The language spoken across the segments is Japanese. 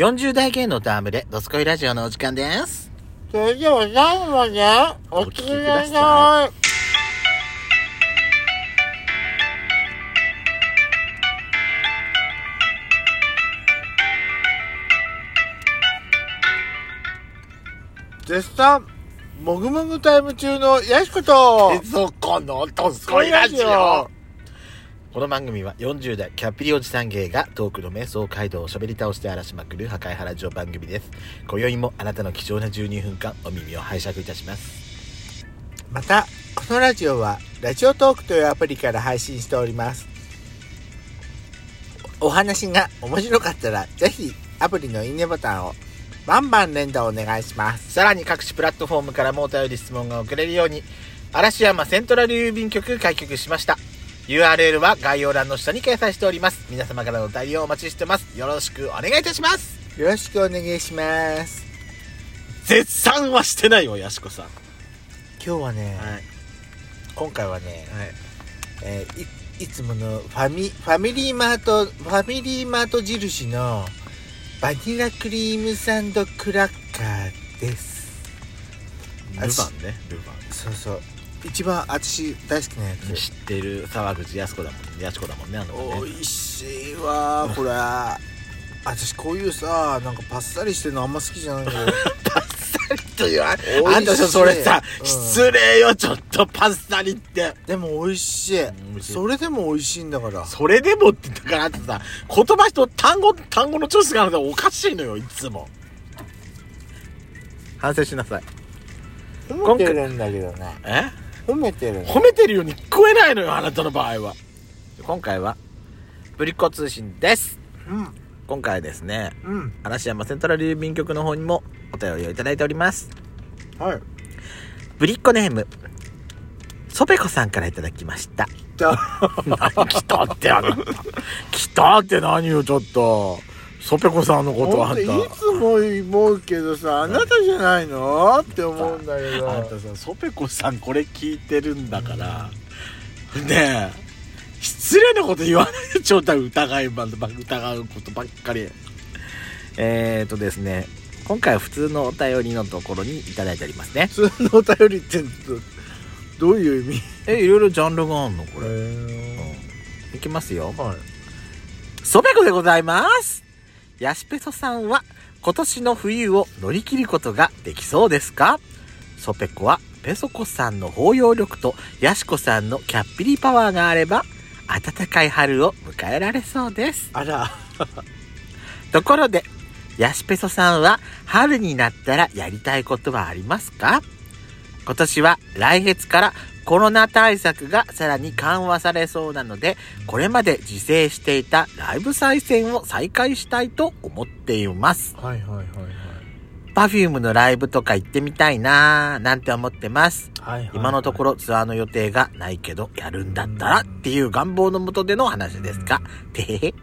40代芸能とアムレ、ドスコイラジオのお時間です。それでは最後までお聞きください。絶賛もぐもぐタイム中のやしこと そこのドスコイラジオこの番組は40代キャッピリおじさん芸がトークの瞑想街道を喋り倒して荒らしまくる破壊原城番組です。今宵もあなたの貴重な12分間お耳を拝借いたします。またこのラジオはラジオトークというアプリから配信しておりますお話が面白かったらぜひアプリのいいねボタンをバンバン連打お願いしますさらに各種プラットフォームからもお便り質問が送れるように嵐山セントラル郵便局開局しました URL は概要欄の下に掲載しております。皆様からのお便りをお待ちしてます。よろしくお願いいたします。よろしくお願いします。絶賛はしてないよやしこさん。今日はね、はい。今回はね、えーいいつものファミファミリーマートファミリーマート印のバニラクリームサンドクラッカーです。ルヴァンねルヴそうそう一番私大好きなやァン知ってる。沢口靖子だもんやしこだもんねあの美味しいわこれ。私こういうさなんかパッサリしてるのあんま好きじゃないんだけど パッサリとい。あんたさそれさ、うん。失礼よちょっとパッサリって。でも美味しい。ん美味しい。それでも美味しいんだから。それでもってだからあんたさ言葉と単語単語のチョイスがあるのおかしいのよいつも。反省しなさい。褒めてるんだけどね。え？褒めてる。褒めてるように聞こえないのよあなたの場合は。今回はぶりっ子通信です。うん。今回はですねうん。嵐山セントラル郵便局の方にもお便りをいただいております。はい。ぶりっ子ネームソペコさんからいただきました。来たってあ来たって何よちょっとソペコさんのことはあんた。いつも思うけどさあなたじゃないの？って思うんだけど。あんたさソペコさんこれ聞いてるんだから。ねえ。失礼なこと言わないでちょっと疑いば疑うことばっかり。えーとですね。今回は普通のお便りのところにいただいておりますね。普通のお便りってどういう意味？えいろいろジャンルがあるのこれ、へいきますよ。はい。ソペコでございますヤシペソさんは今年の冬を乗り切ることができそうですか？ソペコはペソコさんの包容力とヤシコさんのキャッピリパワーがあれば暖かい春を迎えられそうです。あら。ところでヤシペソさんは春になったらやりたいことはありますか？今年は来月からコロナ対策がさらに緩和されそうなのでこれまで自制していたライブ再戦を再開したいと思っています。はいはいはいはい。Perfume のライブとか行ってみたいなーなんて思ってます。はいはい今のところツアーの予定がないけどやるんだったらっていう願望のもとでの話ですが。てへへ。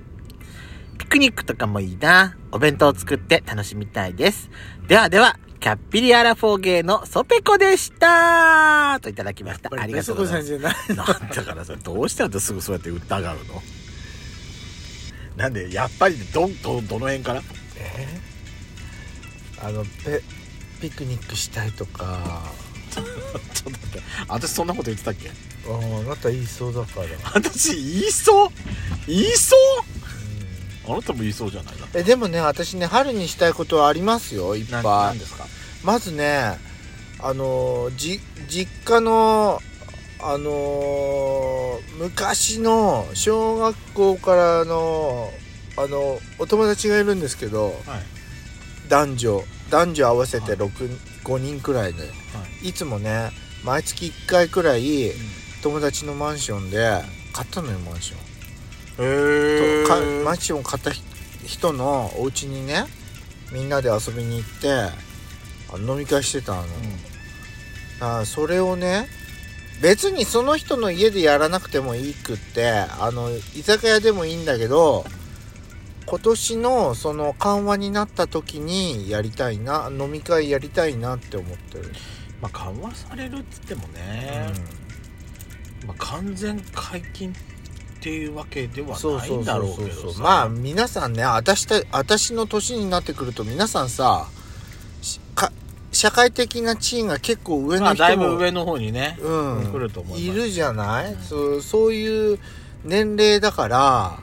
ピクニックとかもいいなお弁当を作って楽しみたいです。ではではキャッピリアラフォーゲーのソペコでした。といただきました。ありがとうございます。なんだからさどうしてあんたすぐそうやって疑うの？なんでやっぱりどどどの辺から？えあのペピクニックしたいとか。ちょっと待って。私そんなこと言ってたっけ？ああなた言いそうだから、私言いそう？言いそう？あなたも言いそうじゃないな。えでもね私ね春にしたいことはありますよいっなぱい。なんですか？まずねあのじ実家のあのー昔の小学校からのあのお友達がいるんですけどはい。男女男女合わせてはい。6、5人くらいでい。つもね毎月1回くらい友達のマンションで買ったのよマンションへとかマンションを買ったひ人のお家にねみんなで遊びに行ってあ飲み会してたの、あそれをね別にその人の家でやらなくてもいいくってあの居酒屋でもいいんだけど今年のその緩和になった時にやりたいな飲み会やりたいなって思ってる、まあ緩和されるっつってもね、まあ、完全解禁っていうわけではそうないんだろうけどさ。まあ皆さんね私た私の年になってくると皆さんさ社会的な地位が結構上まあの人も、だいぶ上の方にね、うん、来ると思いいます。るじゃない、うん。そうそういう年齢だから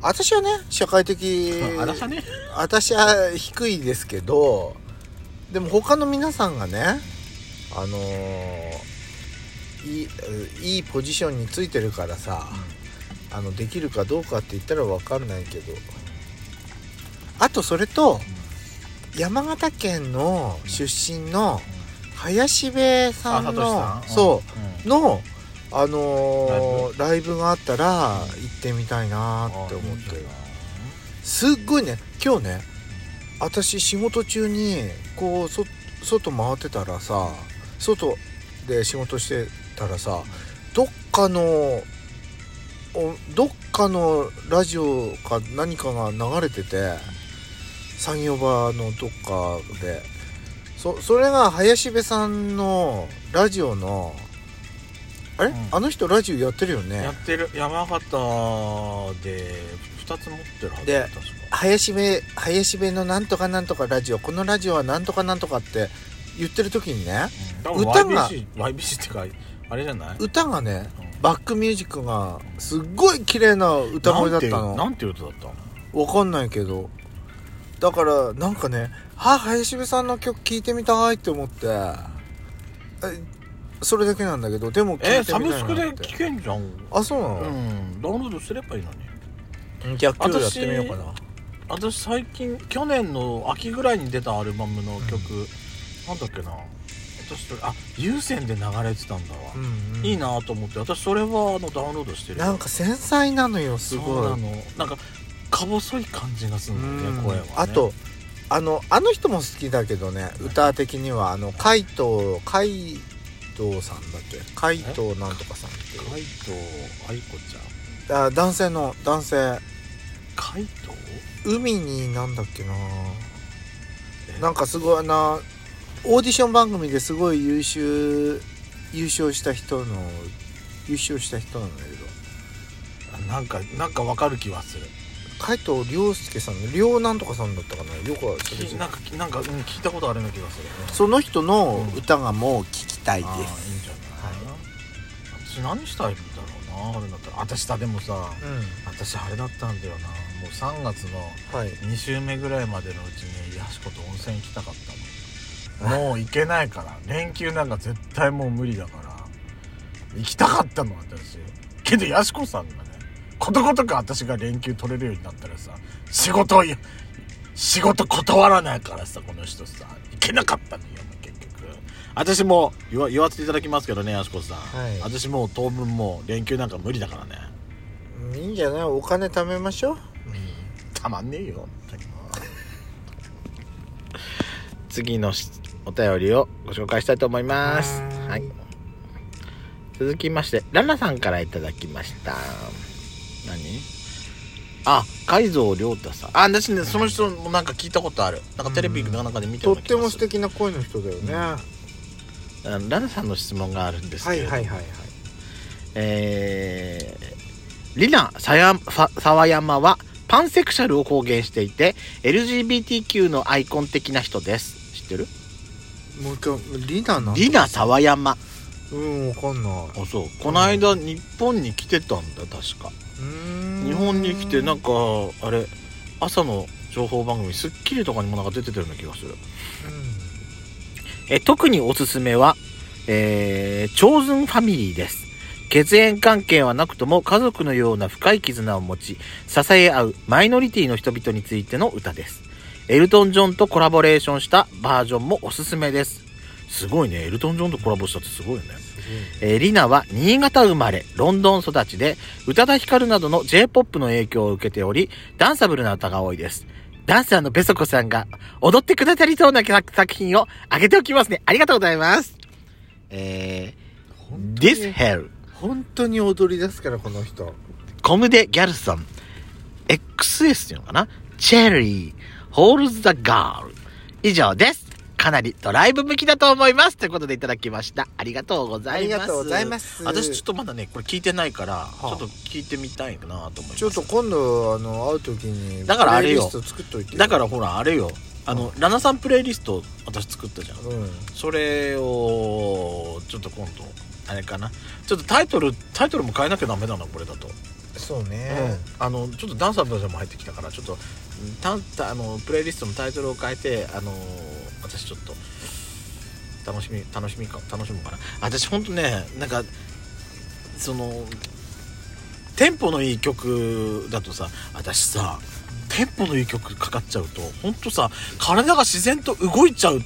私はね社会的あらさね。私は低いですけどでも他の皆さんがねあのーいいいいポジションについてるからさ、あのできるかどうかって言ったら分かんないけど。あとそれと山形県の出身の林部さんあのそううん。のあのーライブ？があったら行ってみたいなって思って。るすっごいね今日ね私仕事中にこうそ外回ってたらさ外で仕事してたらさどっかのおどっかのラジオか何かが流れてて作業場のどっかで。そそれが林部さんのラジオのあれ、うん。あの人ラジオやってるよね？やってる。山形で2つ持ってるはずで確か。林部林部のなんとかなんとかラジオこのラジオはなんとかなんとかって言ってる時にねうん。歌が YBC, YBC ってかあれじゃない？歌がねうんバックミュージックがすっごい綺麗な歌声だったの。なんて歌だったの？わかんないけど。だからなんかね「はあ林部さんの曲聴いてみたい」って思って。えそれだけなんだけどでも聴いてえみたいなって。サブスクで聴けんじゃん。あそうなの、うん。ダウンロードすればいいのに。じゃあ今日やってみようかな。私最近去年の秋ぐらいに出たアルバムの曲、なんだっけな私それあ有線で流れてたんだわ、うんうん。いいなと思って。私それはあのダウンロードしてる。よなんか繊細なのよすそう。ごないの。なんかか細い感じがするんだよねうん。声は、ね、あとあのあの人も好きだけどね歌的にはあの海藤海藤さんだっけ？海藤なんとかさんって海藤愛子ちゃん？あ男性の男性。海藤海になんだっけなえ？なんかすごいなオーディション番組ですごい優秀優勝した人の優勝した人なんだけど。なんかなんかわかる気はする。海藤亮介さんの亮なんとかさんだったかな？よくはそれきなんかなんか、うん、聞いたことあるような気がするね。その人の歌がもう聞きたいでああいいんす、じゃない、私何したいんだろうなあれだったら。私さでもさ私あれだったんだよな。もう3月のうんはい。2週目ぐらいまでのうちにヤシコと温泉行きたかったのもう行けないから。連休なんか絶対もう無理だから。行きたかったの私。けどヤシコさんがねことごとく私が連休取れるようになったらさ仕事を仕事断らないからさこの人さ行けなかったのよ結局。私も言わ言わせていただきますけどねヤシコさん、はい。私もう当分もう連休なんか無理だからね。いいんじゃない？お金貯めましょう。たまんねえよ次のしお便りをご紹介したいと思います。はーい。はい。続きましてララさんからいただきました。何？あ海蔵亮太さん。あ私ねその人もなんか聞いたことある。なんかテレビの中で見たような気がする。とっても素敵な声の人だよね、あのララさんの質問があるんですけれど。も、はいはいはいはい。えー、リナさやさ沢山はパンセクシャルを公言していて LGBTQ のアイコン的な人です。知ってる？もう一回リナなんリナ沢山。うんわかんない。あそう。この間日本に来てたんだ確か。うーん。日本に来てなんかあれ朝の情報番組『スッキリ』とかにもなんか出てたような気がする。えー特におすすめは、えー、チョーズンファミリーです。血縁関係はなくとも家族のような深い絆を持ち、支え合うマイノリティの人々についての歌です。エルトン・ジョンとコラボレーションしたバージョンもおすすめです。すごいね。エルトン・ジョンとコラボしたってすごいよね。えーリナは新潟生まれ、ロンドン育ちで、宇多田ヒカルなどの J-POP の影響を受けており、ダンサブルな歌が多いです。ダンサーのベソコさんが踊ってくださりそうな作作品をあげておきますね。ありがとうございます。えー、This Hell、本当に踊り出すからこの人コムデ・ギャルソン、XS っていうのかなチェリー、Holds the Girl。以上です。かなりドライブ向きだと思います。ということでいただきました。ありがとうございます。ありがとうございます私ちょっとまだね、これ聞いてないから、あちょっと聞いてみたいなと思います。ちょっと今度あの会う時にだからあれよプレイリスト作っといてよだからほら、あれよ。あの、ラナさんプレイリスト私作ったじゃん。うんそれを、ちょっと今度、あれかな。ちょっとタイトル、タイトルも変えなきゃダメだな、これだと。そうね、あのちょっとダンサーのも入ってきたからちょっとたたあのプレイリストのタイトルを変えてあの私ちょっと楽しみ楽しみか楽しむかな。私ほんとねなんかそのテンポのいい曲だとさ私さテンポのいい曲かかっちゃうとほんとさ体が自然と動いちゃう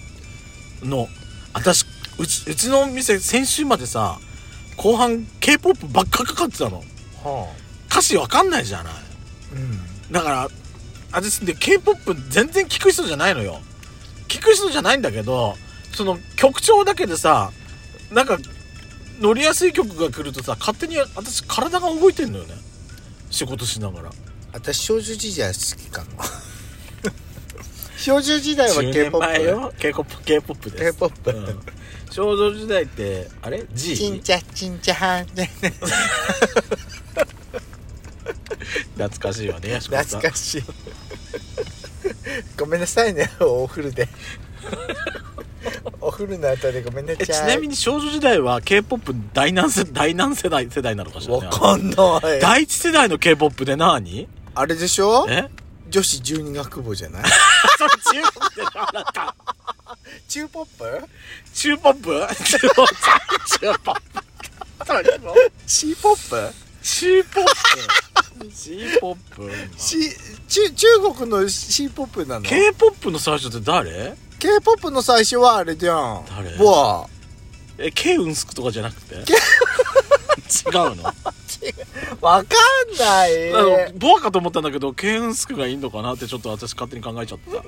の。私うちうちの店先週までさ後半 k p o p ばっかかかってたの。は歌詞わかんないじゃないあうん。だから私で k p o p 全然聞く人じゃないのよ。聞く人じゃないんだけどその曲調だけでさなんか乗りやすい曲が来るとさ勝手に私体が動いてんのよね。仕事しながら。私少女時代好きかも。少女時代は10 k p 年よ k p o p k p o p です。K-POP うん。少女時代ってあれ？G? ちんちゃちんちゃはん。ね懐かしいわね懐かしいごめんなさいねお風呂で。お風呂の後でごめんなさい。なみに少女時代は k p o p 第何世第何世代世代なのかしらね？わかんない。第一世代の k p o p で何あれでしょ？え？女子十二学部じゃない？それ中ポップでしょあなた中ポップ？中ポップ。中ポップ。中ポップ。何もシーポップ。中ポップ C ポップ。し中中国のシーポップなの？K ポップの最初って誰？K p o p の最初はあれじゃん。誰？ボアえ K ウンスクとかじゃなくて？違うの？わかんない。ボアかと思ったんだけどウンスクがいいのかなってちょっと私勝手に考えちゃった